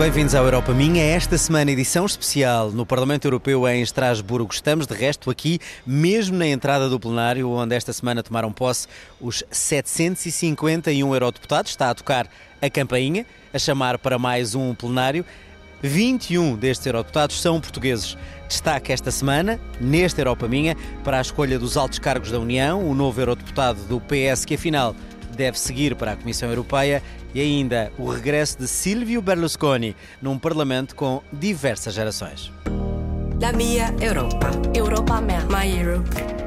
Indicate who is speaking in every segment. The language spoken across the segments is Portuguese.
Speaker 1: Bem-vindos à Europa Minha. Esta semana, edição especial no Parlamento Europeu em Estrasburgo. Estamos, de resto, aqui, mesmo na entrada do plenário, onde esta semana tomaram posse os 751 eurodeputados. Está a tocar a campainha, a chamar para mais um plenário. 21 destes eurodeputados são portugueses. Destaque esta semana, nesta Europa Minha, para a escolha dos altos cargos da União, o novo eurodeputado do PS, que afinal deve seguir para a Comissão Europeia e ainda o regresso de Silvio Berlusconi num Parlamento com diversas gerações.
Speaker 2: La mia Europa. Europa mea. My Europe.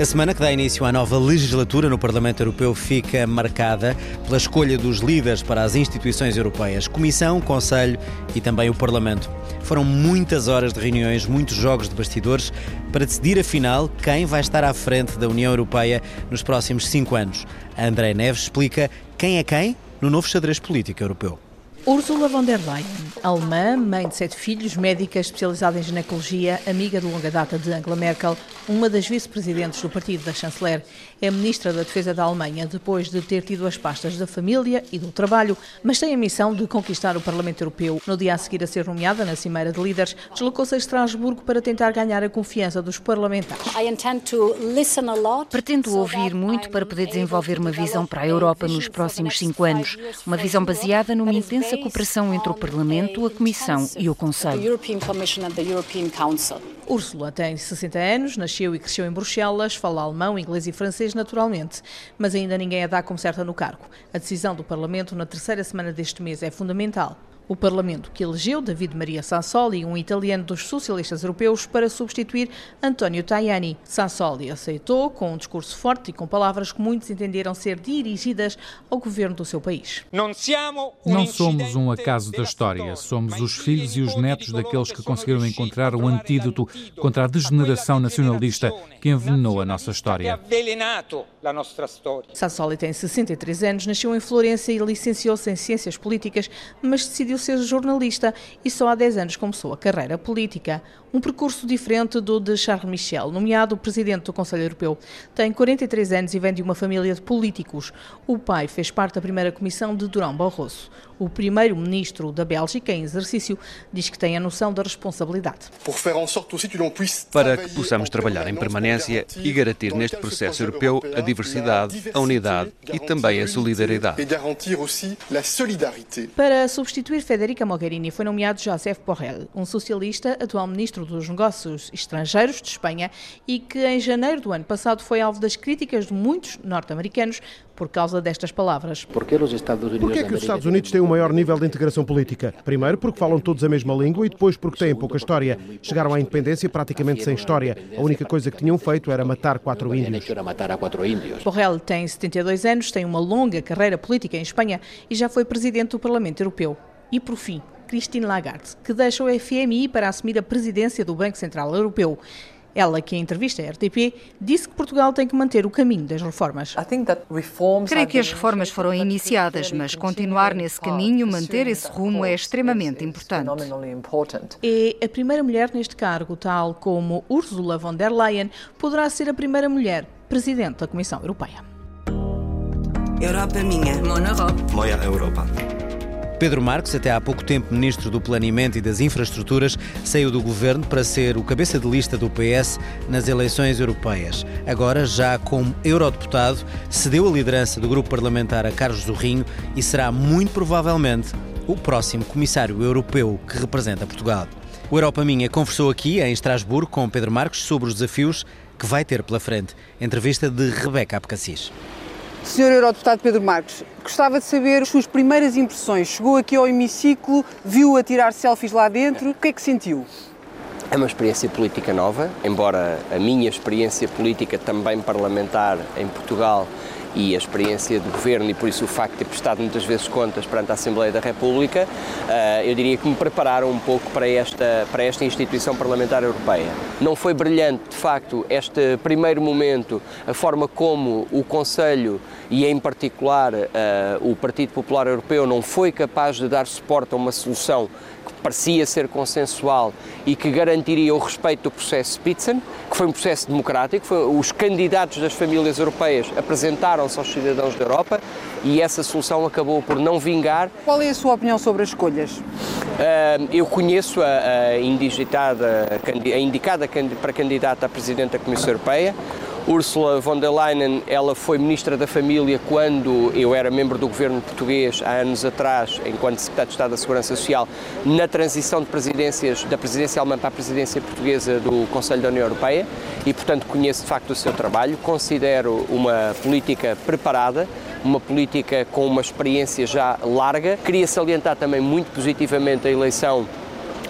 Speaker 1: A semana que dá início à nova legislatura no Parlamento Europeu fica marcada pela escolha dos líderes para as instituições europeias, Comissão, Conselho e também o Parlamento. Foram muitas horas de reuniões, muitos jogos de bastidores para decidir afinal quem vai estar à frente da União Europeia nos próximos cinco anos. André Neves explica quem é quem no novo xadrez político europeu.
Speaker 3: Ursula von der Leyen, alemã, mãe de sete filhos, médica especializada em ginecologia, amiga de longa data de Angela Merkel, uma das vice-presidentes do partido da chanceler, é ministra da Defesa da Alemanha depois de ter tido as pastas da família e do trabalho, mas tem a missão de conquistar o Parlamento Europeu. No dia a seguir a ser nomeada na Cimeira de Líderes, deslocou-se a Estrasburgo para tentar ganhar a confiança dos parlamentares.
Speaker 4: Pretendo ouvir muito para poder desenvolver uma visão para a Europa nos próximos cinco anos, uma visão baseada numa intensa essa cooperação entre o Parlamento, a Comissão e o Conselho.
Speaker 3: Úrsula tem 60 anos, nasceu e cresceu em Bruxelas, fala alemão, inglês e francês naturalmente, mas ainda ninguém a dá como certa no cargo. A decisão do Parlamento na terceira semana deste mês é fundamental. O Parlamento que elegeu David Maria Sassoli, um italiano dos socialistas europeus, para substituir António Tajani. Sassoli aceitou com um discurso forte e com palavras que muitos entenderam ser dirigidas ao governo do seu país.
Speaker 5: Não somos um acaso da história, somos os filhos e os netos daqueles que conseguiram encontrar o antídoto contra a degeneração nacionalista que envenenou a nossa história.
Speaker 3: Sassoli tem 63 anos, nasceu em Florença e licenciou-se em Ciências Políticas, mas decidiu ser jornalista e só há 10 anos começou a carreira política. Um percurso diferente do de Charles Michel, nomeado presidente do Conselho Europeu. Tem 43 anos e vem de uma família de políticos. O pai fez parte da primeira comissão de Durão Barroso. O primeiro-ministro da Bélgica, em exercício, diz que tem a noção da responsabilidade.
Speaker 6: Para que possamos trabalhar em permanência e garantir neste processo europeu a diversidade, a unidade e também a solidariedade.
Speaker 3: Para substituir Federica Mogherini foi nomeado Josep Borrell, um socialista, atual ministro dos Negócios Estrangeiros de Espanha e que em janeiro do ano passado foi alvo das críticas de muitos norte-americanos por causa destas palavras.
Speaker 7: Por que é que os Estados Unidos têm um maior nível de integração política? Primeiro, porque falam todos a mesma língua e depois porque têm pouca história. Chegaram à independência praticamente sem história. A única coisa que tinham feito era matar quatro índios.
Speaker 3: Borrell tem 72 anos, tem uma longa carreira política em Espanha e já foi presidente do Parlamento Europeu. E por fim, Christine Lagarde, que deixa o FMI para assumir a presidência do Banco Central Europeu. Ela, que em entrevista à RTP, disse que Portugal tem que manter o caminho das reformas.
Speaker 4: Creio que as reformas foram iniciadas, mas continuar nesse caminho, manter esse rumo é extremamente importante.
Speaker 3: É a primeira mulher neste cargo, tal como Ursula von der Leyen poderá ser a primeira mulher presidente da Comissão Europeia.
Speaker 2: Europa minha. Mon Europe.
Speaker 8: Moja Europa.
Speaker 1: Pedro Marques, até há pouco tempo ministro do Planeamento e das Infraestruturas, saiu do governo para ser o cabeça de lista do PS nas eleições europeias. Agora, já como eurodeputado, cedeu a liderança do grupo parlamentar a Carlos Zorrinho e será muito provavelmente o próximo comissário europeu que representa Portugal. O Europa Minha conversou aqui em Estrasburgo com Pedro Marques sobre os desafios que vai ter pela frente. Entrevista de Rebeca Abcacis.
Speaker 9: Senhor Eurodeputado Pedro Marques, gostava de saber as suas primeiras impressões. Chegou aqui ao hemiciclo, viu a tirar selfies lá dentro, o que é que sentiu?
Speaker 10: É uma experiência política nova, embora a minha experiência política também parlamentar em Portugal e a experiência do governo e por isso o facto de ter prestado muitas vezes contas perante a Assembleia da República, uh, eu diria que me prepararam um pouco para esta, para esta instituição parlamentar europeia. Não foi brilhante, de facto, este primeiro momento, a forma como o Conselho e, em particular, uh, o Partido Popular Europeu não foi capaz de dar suporte a uma solução que parecia ser consensual e que garantiria o respeito do processo Spitzen, que foi um processo democrático. Foi, os candidatos das famílias europeias apresentaram-se aos cidadãos da Europa e essa solução acabou por não vingar.
Speaker 9: Qual é a sua opinião sobre as escolhas?
Speaker 10: Uh, eu conheço a, a, indigitada, a indicada para candidata a Presidente da Comissão Europeia. Ursula von der Leyen, ela foi Ministra da Família quando eu era membro do governo português há anos atrás, enquanto Secretário de Estado da Segurança Social, na transição de presidências da presidência alemã para a presidência portuguesa do Conselho da União Europeia e, portanto, conheço de facto o seu trabalho. Considero uma política preparada, uma política com uma experiência já larga. Queria salientar também muito positivamente a eleição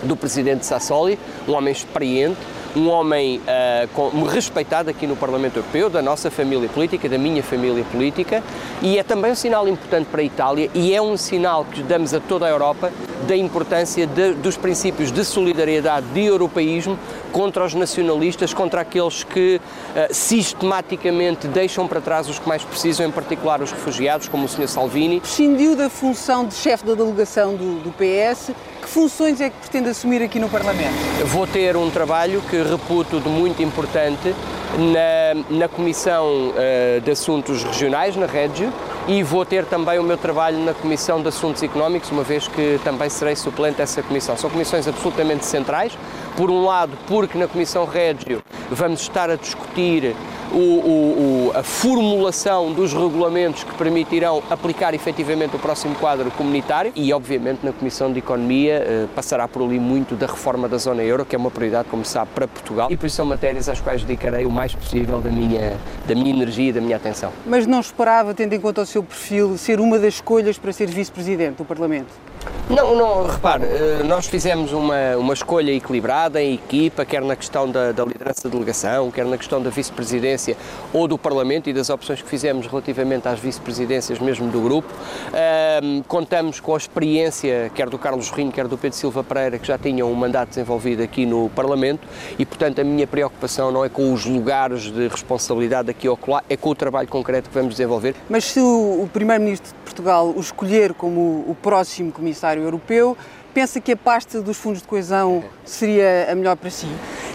Speaker 10: do presidente Sassoli, um homem experiente, um homem uh, com, respeitado aqui no Parlamento Europeu, da nossa família política, da minha família política, e é também um sinal importante para a Itália e é um sinal que damos a toda a Europa da importância de, dos princípios de solidariedade, de europeísmo, contra os nacionalistas, contra aqueles que uh, sistematicamente deixam para trás os que mais precisam, em particular os refugiados, como o Sr. Salvini.
Speaker 9: Prescindiu da função de chefe da delegação do, do PS. Que funções é que pretende assumir aqui no Parlamento?
Speaker 10: Vou ter um trabalho que reputo de muito importante na, na Comissão uh, de Assuntos Regionais, na Régio, e vou ter também o meu trabalho na Comissão de Assuntos Económicos, uma vez que também serei suplente dessa comissão. São comissões absolutamente centrais, por um lado, porque na Comissão Régio vamos estar a discutir o, o, a formulação dos regulamentos que permitirão aplicar efetivamente o próximo quadro comunitário e, obviamente, na Comissão de Economia eh, passará por ali muito da reforma da zona euro, que é uma prioridade, como sabe, para Portugal e por isso são matérias às quais dedicarei o mais possível da minha, da minha energia e da minha atenção.
Speaker 9: Mas não esperava, tendo em conta o seu perfil, ser uma das escolhas para ser vice-presidente do Parlamento?
Speaker 10: Não, não, repare, eh, nós fizemos uma, uma escolha equilibrada em equipa, quer na questão da, da liderança da delegação, quer na questão da vice-presidência ou do Parlamento e das opções que fizemos relativamente às vice-presidências mesmo do grupo. Um, contamos com a experiência, quer do Carlos Rinho, quer do Pedro Silva Pereira, que já tinham um mandato desenvolvido aqui no Parlamento e, portanto, a minha preocupação não é com os lugares de responsabilidade aqui ou lá, é com o trabalho concreto que vamos desenvolver.
Speaker 9: Mas se o, o Primeiro-Ministro de Portugal o escolher como o próximo Comissário Comunitário Europeu, pensa que a pasta dos fundos de coesão seria a melhor para si?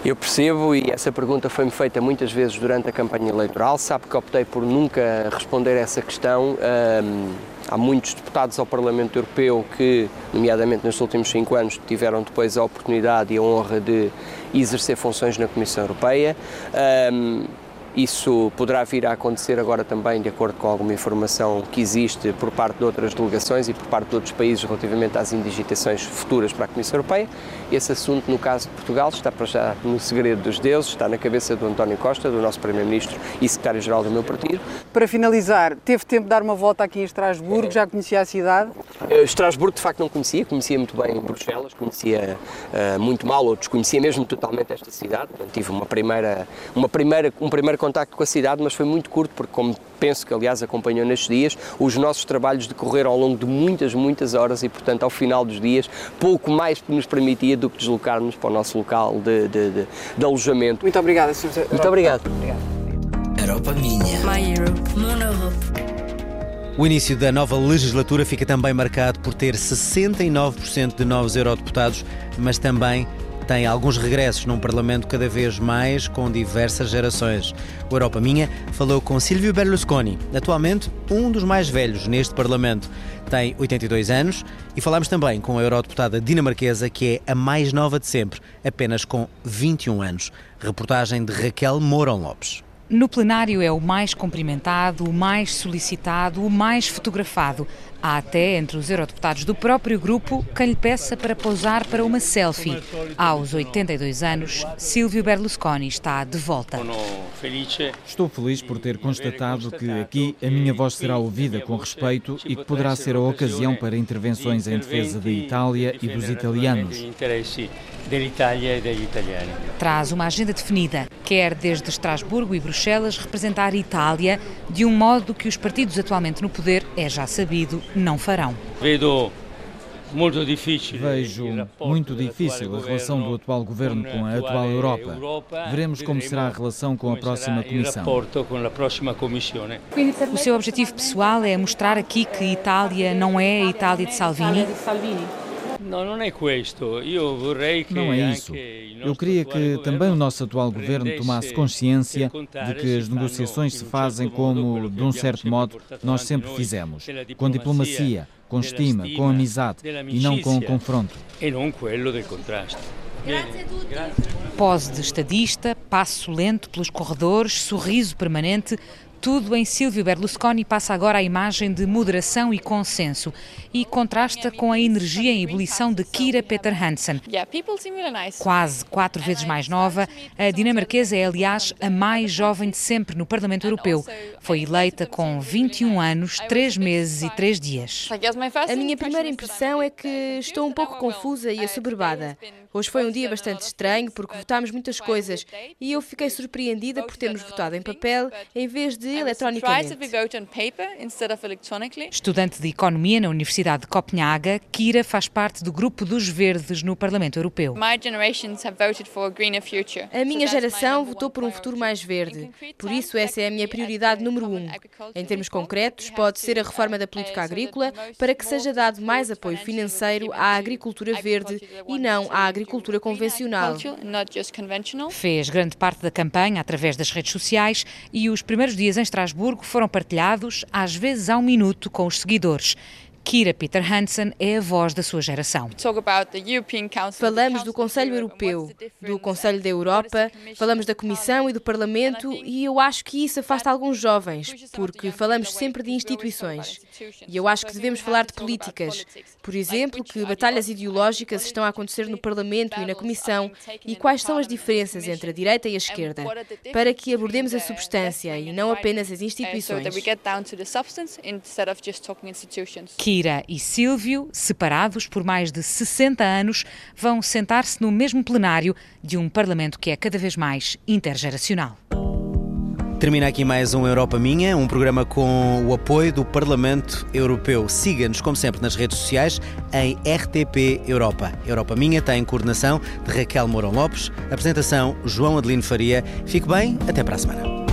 Speaker 10: Eu percebo e essa pergunta foi-me feita muitas vezes durante a campanha eleitoral. Sabe que optei por nunca responder essa questão. Um, há muitos deputados ao Parlamento Europeu que, nomeadamente nestes últimos cinco anos, tiveram depois a oportunidade e a honra de exercer funções na Comissão Europeia. Um, isso poderá vir a acontecer agora também, de acordo com alguma informação que existe por parte de outras delegações e por parte de outros países relativamente às indigitações futuras para a Comissão Europeia. Esse assunto, no caso de Portugal, está para já no segredo dos deuses, está na cabeça do António Costa, do nosso Primeiro-Ministro e Secretário-Geral do meu partido.
Speaker 9: Para finalizar, teve tempo de dar uma volta aqui em Estrasburgo, já conhecia a cidade?
Speaker 10: Eh, Estrasburgo, de facto, não conhecia, conhecia muito bem Bruxelas, conhecia uh, muito mal ou desconhecia mesmo totalmente esta cidade. tive uma primeira, uma primeira, um primeiro contacto com a cidade, mas foi muito curto, porque, como penso que, aliás, acompanhou nestes dias, os nossos trabalhos decorreram ao longo de muitas, muitas horas e, portanto, ao final dos dias, pouco mais nos permitia do que deslocarmos para o nosso local de, de, de, de alojamento.
Speaker 9: Muito obrigada, Sr.
Speaker 10: Muito obrigado.
Speaker 2: Europa minha. My Europe.
Speaker 1: O início da nova legislatura fica também marcado por ter 69% de novos eurodeputados, mas também tem alguns regressos num Parlamento cada vez mais com diversas gerações. O Europa Minha falou com Silvio Berlusconi, atualmente um dos mais velhos neste Parlamento. Tem 82 anos e falamos também com a eurodeputada dinamarquesa, que é a mais nova de sempre, apenas com 21 anos. Reportagem de Raquel Mourão Lopes.
Speaker 8: No plenário é o mais cumprimentado, o mais solicitado, o mais fotografado. Há até entre os eurodeputados do próprio grupo quem lhe peça para posar para uma selfie. Aos 82 anos, Silvio Berlusconi está de volta.
Speaker 5: Estou feliz por ter constatado que aqui a minha voz será ouvida com respeito e que poderá ser a ocasião para intervenções em defesa da Itália e dos italianos
Speaker 8: dell'Italia e degli italiani. Traz uma agenda definida, quer desde Estrasburgo e Bruxelas representar a Itália de um modo que os partidos atualmente no poder, é já sabido, não farão.
Speaker 5: Vejo muito difícil a relação do atual governo com a atual Europa. Veremos como será a relação com a próxima Comissão.
Speaker 8: O seu objetivo pessoal é mostrar aqui que Itália não é a Itália de Salvini?
Speaker 11: Não é
Speaker 12: isso. Eu queria que também o nosso atual governo tomasse consciência de que as negociações se fazem como, de um certo modo, nós sempre fizemos, com diplomacia, com estima, com amizade e não com confronto.
Speaker 11: E não quello del contrasto.
Speaker 8: Pose de estadista, passo lento pelos corredores, sorriso permanente, tudo em Silvio Berlusconi passa agora a imagem de moderação e consenso e contrasta com a energia em ebulição de Kira Peter Hansen. Quase quatro vezes mais nova, a dinamarquesa é, aliás, a mais jovem de sempre no Parlamento Europeu. Foi eleita com 21 anos, 3 meses e 3 dias.
Speaker 13: A minha primeira impressão é que estou um pouco confusa e assoberbada. Hoje foi um dia bastante estranho porque votámos muitas coisas e eu fiquei surpreendida por termos votado em papel em vez de eletronicamente.
Speaker 8: Estudante de Economia na Universidade de Copenhaga, Kira faz parte do grupo dos Verdes no Parlamento Europeu.
Speaker 13: A minha geração votou por um futuro mais verde, por isso essa é a minha prioridade número um. Em termos concretos, pode ser a reforma da política agrícola para que seja dado mais apoio financeiro à agricultura verde e não à agricultura convencional.
Speaker 8: Fez grande parte da campanha através das redes sociais e os primeiros dias em Estrasburgo foram partilhados, às vezes ao minuto, com os seguidores. Kira Peter Hansen é a voz da sua geração.
Speaker 13: Falamos do Conselho Europeu, do Conselho da Europa, falamos da Comissão e do Parlamento e eu acho que isso afasta alguns jovens, porque falamos sempre de instituições. E eu acho que devemos falar de políticas. Por exemplo, que batalhas ideológicas estão a acontecer no Parlamento e na Comissão e quais são as diferenças entre a direita e a esquerda, para que abordemos a substância e não apenas as instituições.
Speaker 8: Kira e Silvio, separados por mais de 60 anos, vão sentar-se no mesmo plenário de um Parlamento que é cada vez mais intergeracional.
Speaker 1: Termina aqui mais um Europa Minha, um programa com o apoio do Parlamento Europeu. Siga-nos, como sempre, nas redes sociais em RTP Europa. Europa Minha tem coordenação de Raquel Mourão Lopes, apresentação João Adelino Faria. Fique bem, até para a semana.